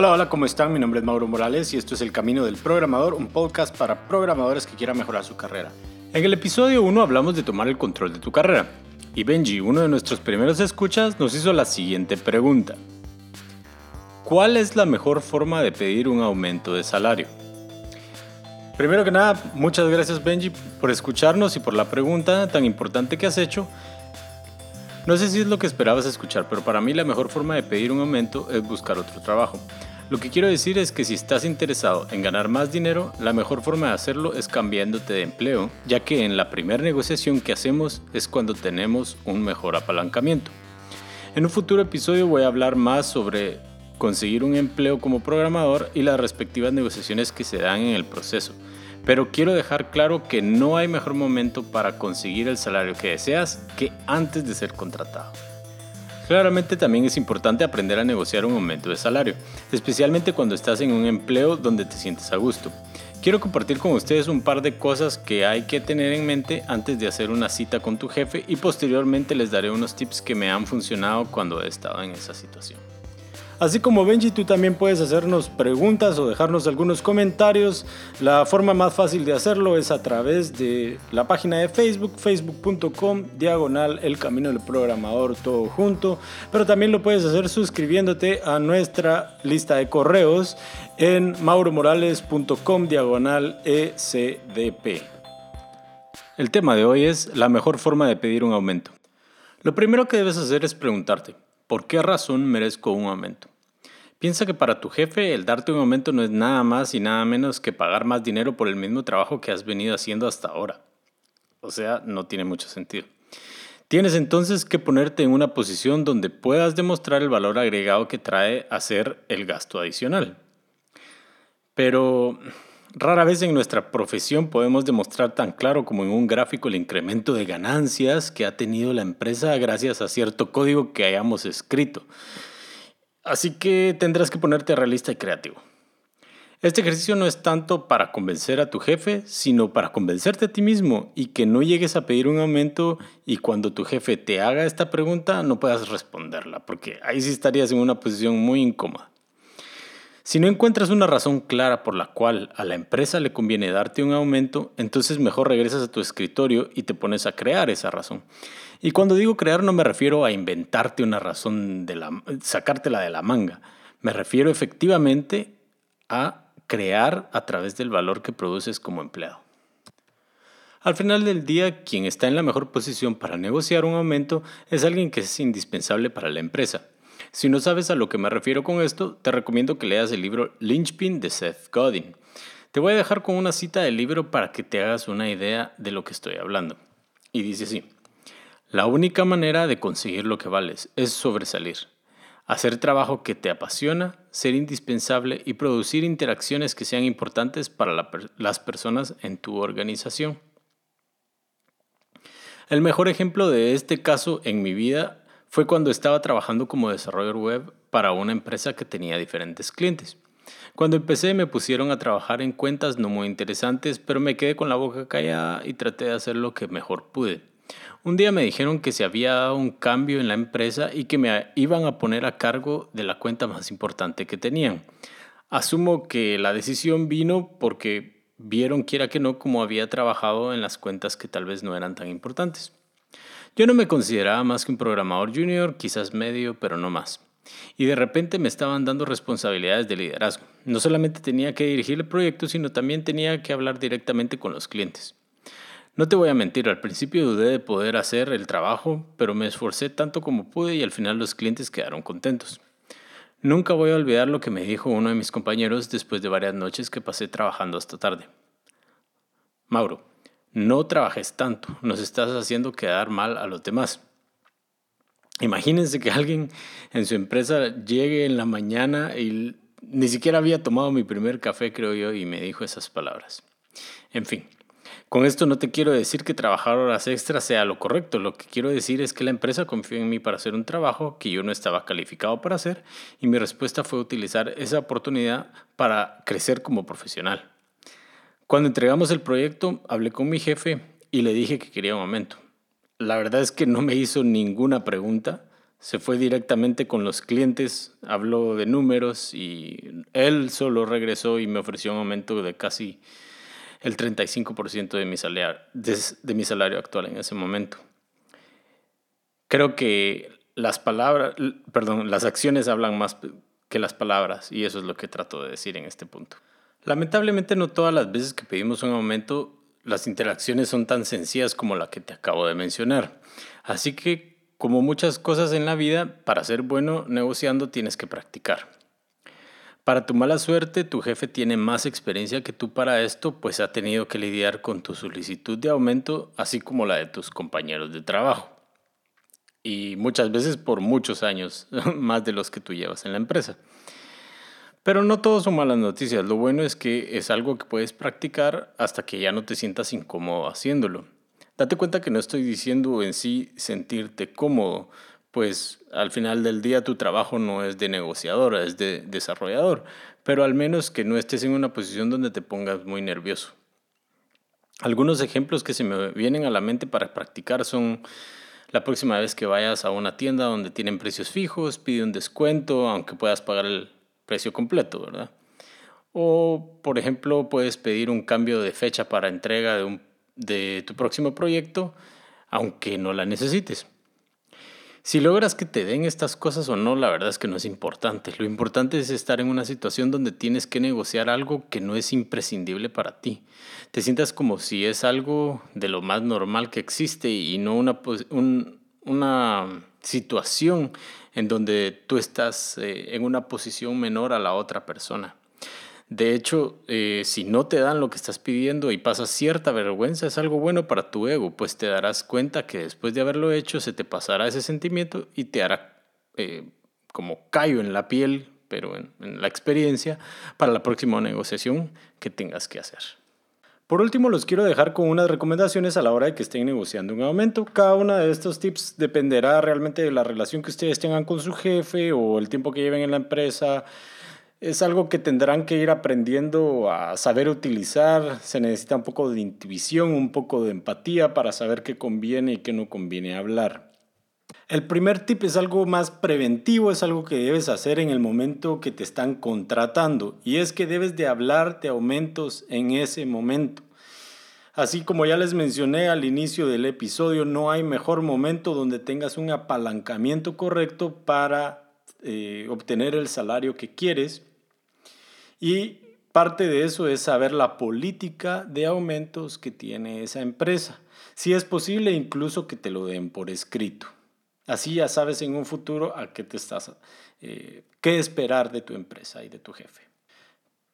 Hola, hola, ¿cómo están? Mi nombre es Mauro Morales y esto es El Camino del Programador, un podcast para programadores que quieran mejorar su carrera. En el episodio 1 hablamos de tomar el control de tu carrera. Y Benji, uno de nuestros primeros escuchas, nos hizo la siguiente pregunta. ¿Cuál es la mejor forma de pedir un aumento de salario? Primero que nada, muchas gracias Benji por escucharnos y por la pregunta tan importante que has hecho. No sé si es lo que esperabas escuchar, pero para mí la mejor forma de pedir un aumento es buscar otro trabajo. Lo que quiero decir es que si estás interesado en ganar más dinero, la mejor forma de hacerlo es cambiándote de empleo, ya que en la primera negociación que hacemos es cuando tenemos un mejor apalancamiento. En un futuro episodio voy a hablar más sobre conseguir un empleo como programador y las respectivas negociaciones que se dan en el proceso. Pero quiero dejar claro que no hay mejor momento para conseguir el salario que deseas que antes de ser contratado. Claramente también es importante aprender a negociar un aumento de salario, especialmente cuando estás en un empleo donde te sientes a gusto. Quiero compartir con ustedes un par de cosas que hay que tener en mente antes de hacer una cita con tu jefe y posteriormente les daré unos tips que me han funcionado cuando he estado en esa situación. Así como Benji, tú también puedes hacernos preguntas o dejarnos algunos comentarios. La forma más fácil de hacerlo es a través de la página de Facebook, facebook.com, diagonal El Camino del Programador, todo junto. Pero también lo puedes hacer suscribiéndote a nuestra lista de correos en mauromorales.com, diagonal ECDP. El tema de hoy es la mejor forma de pedir un aumento. Lo primero que debes hacer es preguntarte, ¿por qué razón merezco un aumento? Piensa que para tu jefe el darte un aumento no es nada más y nada menos que pagar más dinero por el mismo trabajo que has venido haciendo hasta ahora. O sea, no tiene mucho sentido. Tienes entonces que ponerte en una posición donde puedas demostrar el valor agregado que trae hacer el gasto adicional. Pero rara vez en nuestra profesión podemos demostrar tan claro como en un gráfico el incremento de ganancias que ha tenido la empresa gracias a cierto código que hayamos escrito. Así que tendrás que ponerte realista y creativo. Este ejercicio no es tanto para convencer a tu jefe, sino para convencerte a ti mismo y que no llegues a pedir un aumento y cuando tu jefe te haga esta pregunta no puedas responderla, porque ahí sí estarías en una posición muy incómoda. Si no encuentras una razón clara por la cual a la empresa le conviene darte un aumento, entonces mejor regresas a tu escritorio y te pones a crear esa razón. Y cuando digo crear no me refiero a inventarte una razón, de la, sacártela de la manga. Me refiero efectivamente a crear a través del valor que produces como empleado. Al final del día, quien está en la mejor posición para negociar un aumento es alguien que es indispensable para la empresa. Si no sabes a lo que me refiero con esto, te recomiendo que leas el libro Lynchpin de Seth Godin. Te voy a dejar con una cita del libro para que te hagas una idea de lo que estoy hablando. Y dice así. La única manera de conseguir lo que vales es sobresalir, hacer trabajo que te apasiona, ser indispensable y producir interacciones que sean importantes para las personas en tu organización. El mejor ejemplo de este caso en mi vida fue cuando estaba trabajando como desarrollador web para una empresa que tenía diferentes clientes. Cuando empecé me pusieron a trabajar en cuentas no muy interesantes, pero me quedé con la boca callada y traté de hacer lo que mejor pude. Un día me dijeron que se había dado un cambio en la empresa y que me iban a poner a cargo de la cuenta más importante que tenían. Asumo que la decisión vino porque vieron quiera que no como había trabajado en las cuentas que tal vez no eran tan importantes. Yo no me consideraba más que un programador junior, quizás medio, pero no más. Y de repente me estaban dando responsabilidades de liderazgo. No solamente tenía que dirigir el proyecto, sino también tenía que hablar directamente con los clientes. No te voy a mentir, al principio dudé de poder hacer el trabajo, pero me esforcé tanto como pude y al final los clientes quedaron contentos. Nunca voy a olvidar lo que me dijo uno de mis compañeros después de varias noches que pasé trabajando hasta tarde. Mauro, no trabajes tanto, nos estás haciendo quedar mal a los demás. Imagínense que alguien en su empresa llegue en la mañana y ni siquiera había tomado mi primer café, creo yo, y me dijo esas palabras. En fin, con esto no te quiero decir que trabajar horas extras sea lo correcto, lo que quiero decir es que la empresa confió en mí para hacer un trabajo que yo no estaba calificado para hacer y mi respuesta fue utilizar esa oportunidad para crecer como profesional. Cuando entregamos el proyecto, hablé con mi jefe y le dije que quería un aumento. La verdad es que no me hizo ninguna pregunta, se fue directamente con los clientes, habló de números y él solo regresó y me ofreció un aumento de casi el 35% de mi, salario, de, mi salario actual en ese momento. Creo que las palabras, perdón, las acciones hablan más que las palabras y eso es lo que trato de decir en este punto. Lamentablemente no todas las veces que pedimos un aumento las interacciones son tan sencillas como la que te acabo de mencionar. Así que como muchas cosas en la vida, para ser bueno negociando tienes que practicar. Para tu mala suerte, tu jefe tiene más experiencia que tú para esto, pues ha tenido que lidiar con tu solicitud de aumento, así como la de tus compañeros de trabajo. Y muchas veces por muchos años, más de los que tú llevas en la empresa. Pero no todo son malas noticias, lo bueno es que es algo que puedes practicar hasta que ya no te sientas incómodo haciéndolo. Date cuenta que no estoy diciendo en sí sentirte cómodo, pues al final del día tu trabajo no es de negociador, es de desarrollador, pero al menos que no estés en una posición donde te pongas muy nervioso. Algunos ejemplos que se me vienen a la mente para practicar son la próxima vez que vayas a una tienda donde tienen precios fijos, pide un descuento, aunque puedas pagar el precio completo, ¿verdad? O, por ejemplo, puedes pedir un cambio de fecha para entrega de un de tu próximo proyecto, aunque no la necesites. Si logras que te den estas cosas o no, la verdad es que no es importante. Lo importante es estar en una situación donde tienes que negociar algo que no es imprescindible para ti. Te sientas como si es algo de lo más normal que existe y no una, una situación en donde tú estás eh, en una posición menor a la otra persona. De hecho, eh, si no te dan lo que estás pidiendo y pasas cierta vergüenza, es algo bueno para tu ego, pues te darás cuenta que después de haberlo hecho se te pasará ese sentimiento y te hará eh, como callo en la piel, pero en, en la experiencia, para la próxima negociación que tengas que hacer. Por último, los quiero dejar con unas recomendaciones a la hora de que estén negociando un aumento. Cada uno de estos tips dependerá realmente de la relación que ustedes tengan con su jefe o el tiempo que lleven en la empresa es algo que tendrán que ir aprendiendo a saber utilizar. Se necesita un poco de intuición, un poco de empatía para saber qué conviene y qué no conviene hablar. El primer tip es algo más preventivo, es algo que debes hacer en el momento que te están contratando y es que debes de hablar de aumentos en ese momento. Así como ya les mencioné al inicio del episodio, no hay mejor momento donde tengas un apalancamiento correcto para eh, obtener el salario que quieres y parte de eso es saber la política de aumentos que tiene esa empresa. Si es posible, incluso que te lo den por escrito. Así ya sabes en un futuro a qué te estás, eh, qué esperar de tu empresa y de tu jefe.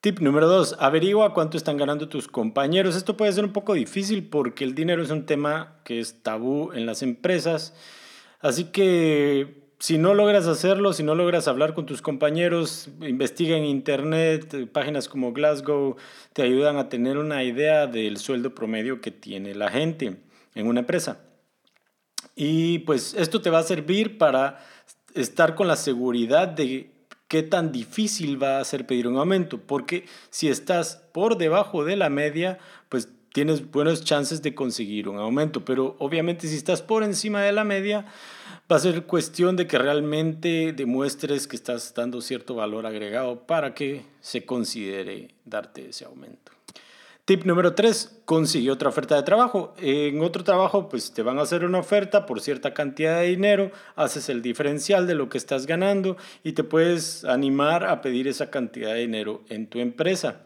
Tip número dos, averigua cuánto están ganando tus compañeros. Esto puede ser un poco difícil porque el dinero es un tema que es tabú en las empresas. Así que si no logras hacerlo, si no logras hablar con tus compañeros, investiga en internet, páginas como Glasgow te ayudan a tener una idea del sueldo promedio que tiene la gente en una empresa. Y pues esto te va a servir para estar con la seguridad de qué tan difícil va a ser pedir un aumento, porque si estás por debajo de la media, pues tienes buenas chances de conseguir un aumento, pero obviamente si estás por encima de la media, va a ser cuestión de que realmente demuestres que estás dando cierto valor agregado para que se considere darte ese aumento. Tip número 3, consigue otra oferta de trabajo. En otro trabajo, pues te van a hacer una oferta por cierta cantidad de dinero, haces el diferencial de lo que estás ganando y te puedes animar a pedir esa cantidad de dinero en tu empresa.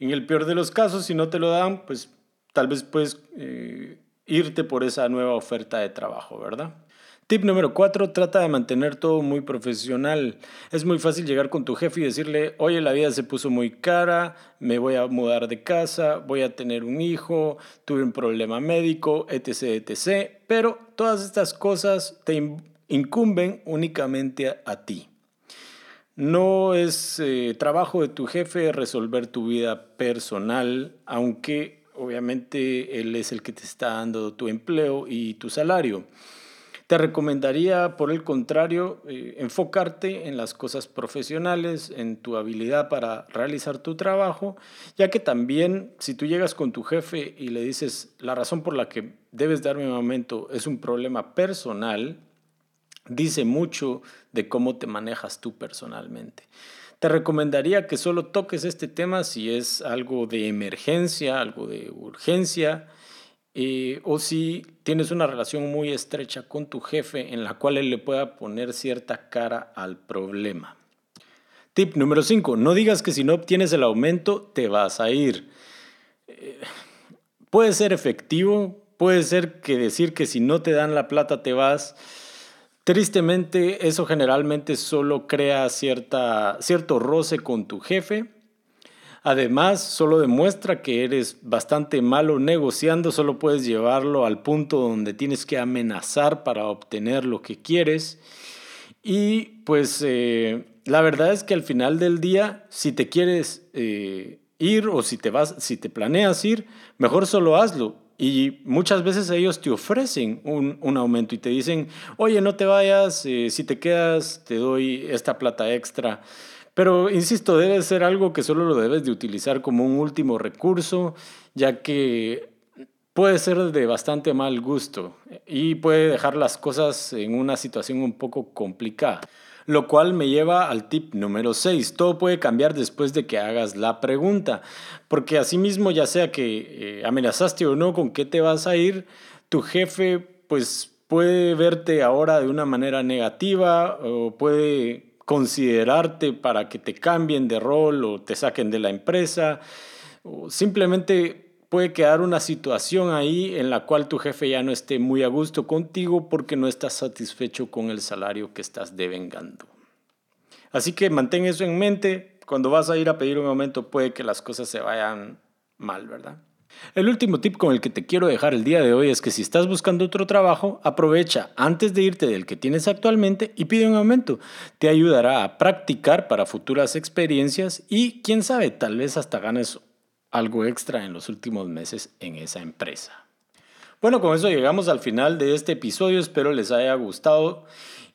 En el peor de los casos, si no te lo dan, pues tal vez puedes eh, irte por esa nueva oferta de trabajo, ¿verdad? Tip número 4, trata de mantener todo muy profesional. Es muy fácil llegar con tu jefe y decirle, oye, la vida se puso muy cara, me voy a mudar de casa, voy a tener un hijo, tuve un problema médico, etc., etc. Pero todas estas cosas te incumben únicamente a, ti. No es eh, trabajo de tu jefe resolver tu vida personal, aunque obviamente él es el que te está dando tu empleo y tu salario. Te recomendaría, por el contrario, eh, enfocarte en las cosas profesionales, en tu habilidad para realizar tu trabajo, ya que también si tú llegas con tu jefe y le dices la razón por la que debes darme un aumento es un problema personal, dice mucho de cómo te manejas tú personalmente. Te recomendaría que solo toques este tema si es algo de emergencia, algo de urgencia, o si tienes una relación muy estrecha con tu jefe en la cual él le pueda poner cierta cara al problema. Tip número 5. No digas que si no obtienes el aumento te vas a ir. Eh, puede ser efectivo, puede ser que decir que si no te dan la plata te vas Tristemente, eso generalmente solo crea cierta, cierto roce con tu jefe. Además, solo demuestra que eres bastante malo negociando, solo puedes llevarlo al punto donde tienes que amenazar para obtener lo que quieres. Y pues eh, la verdad es que al final del día, si te quieres eh, ir o si te vas, si te planeas ir, mejor solo hazlo y muchas veces ellos te ofrecen un, aumento y te dicen, oye, no te vayas, eh, si te quedas, te doy esta plata extra. Pero, insisto, debe ser algo que solo lo debes de utilizar como un último recurso, ya que puede ser de bastante mal gusto y puede dejar las cosas en una situación un poco complicada. Lo cual me lleva al tip número 6. Todo puede cambiar después de que hagas la pregunta. Porque asimismo, ya sea que eh, amenazaste o no con qué te vas a ir, tu jefe pues puede verte ahora de una manera negativa o puede considerarte para que te cambien de rol o te saquen de la empresa. O simplemente puede quedar una situación ahí en la cual tu jefe ya no esté muy a gusto contigo porque no estás satisfecho con el salario que estás devengando. Así que mantén eso en mente. Cuando vas a ir a pedir un aumento puede que las cosas se vayan mal, ¿verdad? El último tip con el que te quiero dejar el día de hoy es que si estás buscando otro trabajo, aprovecha antes de irte del que tienes actualmente y pide un aumento. Te ayudará a practicar para futuras experiencias y quién sabe, tal vez hasta ganes algo extra en los últimos meses en esa empresa. Bueno, con eso llegamos al final de este episodio. Espero les haya gustado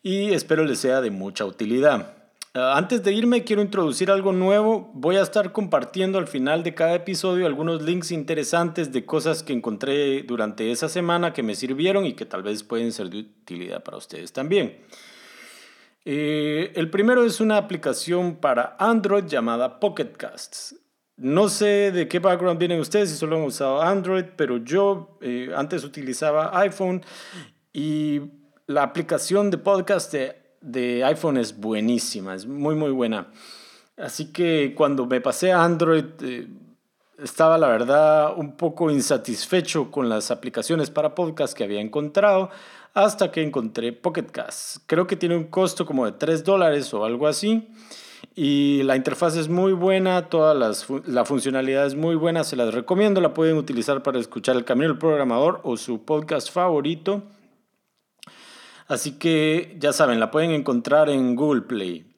y espero les sea de mucha utilidad. Ah, antes de irme, quiero introducir algo nuevo. Voy a estar compartiendo al final de cada episodio algunos links interesantes de cosas que encontré durante esa semana que me sirvieron y que tal vez pueden ser de utilidad para ustedes también. Eh, el primero es una aplicación para Android llamada Pocket Casts. No sé de qué background vienen ustedes, si solo han usado Android, pero yo eh, antes utilizaba iPhone y la aplicación de podcast de, iPhone es buenísima, es muy, muy buena. Así que cuando me pasé a Android, eh, estaba la verdad un poco insatisfecho con las aplicaciones para podcast que había encontrado hasta que encontré Pocket Cast. Creo que tiene un costo como de 3 dólares o algo así. Y la interfaz es muy buena, toda la funcionalidad es muy buena, se las recomiendo, la pueden utilizar para escuchar El Camino del Programador o su podcast favorito. Así que ya saben, la pueden encontrar en Google Play.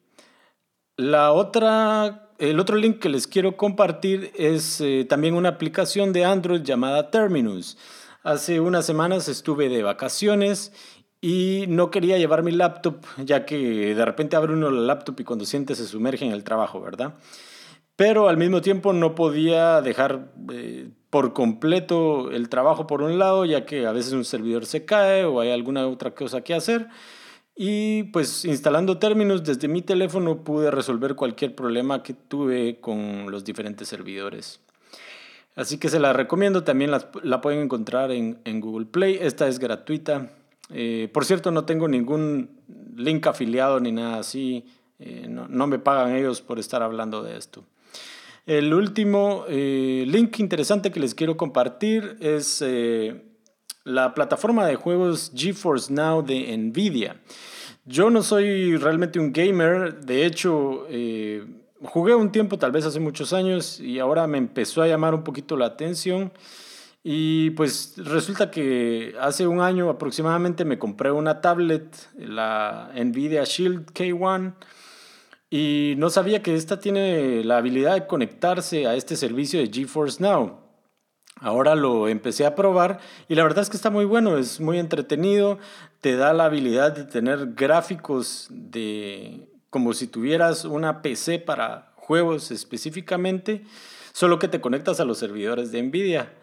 La otra, el otro link que les quiero compartir es eh, también una aplicación de Android llamada Terminus. Hace unas semanas estuve de vacaciones y no quería llevar mi laptop, ya que de repente abre uno la laptop y cuando siente se sumerge en el trabajo, ¿verdad? Pero al mismo tiempo no podía dejar eh, por completo el trabajo por un lado, ya que a veces un servidor se cae o hay alguna otra cosa que hacer. Y pues instalando términos desde mi teléfono pude resolver cualquier problema que tuve con los diferentes servidores. Así que se la recomiendo, también la, pueden encontrar en, en Google Play, esta es gratuita eh, por cierto, no tengo ningún link afiliado ni nada así. Eh, no, me pagan ellos por estar hablando de esto. El último eh, link interesante que les quiero compartir es la plataforma de juegos GeForce Now de Nvidia. Yo no soy realmente un gamer, de hecho jugué un tiempo, tal vez hace muchos años, y ahora me empezó a llamar un poquito la atención. Y pues resulta que hace un año aproximadamente me compré una tablet, la Nvidia Shield K1, y no sabía que esta tiene la habilidad de conectarse a este servicio de GeForce Now. Ahora lo empecé a probar y la verdad es que está muy bueno, es muy entretenido, te da la habilidad de tener gráficos de como si tuvieras una PC para juegos específicamente, solo que te conectas a los servidores de Nvidia.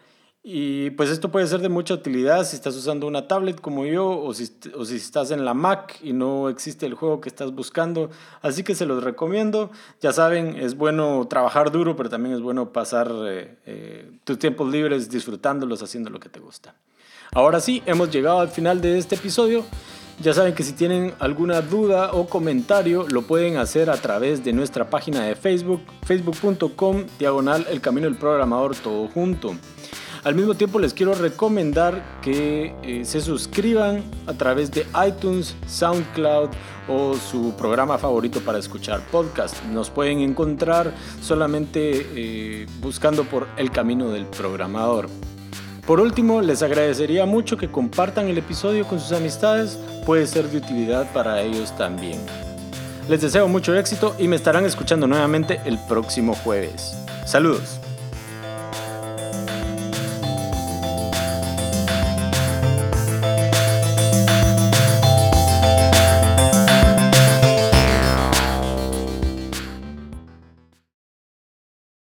Y pues esto puede ser de mucha utilidad si estás usando una tablet como yo o si, o si, estás en la Mac y no existe el juego que estás buscando. Así que se los recomiendo. Ya saben, es bueno trabajar duro, pero también es bueno pasar eh, eh, tus tiempos libres disfrutándolos, haciendo lo que te gusta. Ahora sí, hemos llegado al final de este episodio. Ya saben que si tienen alguna duda o comentario lo pueden hacer a través de nuestra página de Facebook, facebook.com diagonal el camino del programador todo junto. Al mismo tiempo les quiero recomendar que eh, se suscriban a través de iTunes, SoundCloud o su programa favorito para escuchar podcast. Nos pueden encontrar solamente eh, buscando por El Camino del Programador. Por último, les agradecería mucho que compartan el episodio con sus amistades, puede ser de utilidad para ellos también. Les deseo mucho éxito y me estarán escuchando nuevamente el próximo jueves. Saludos.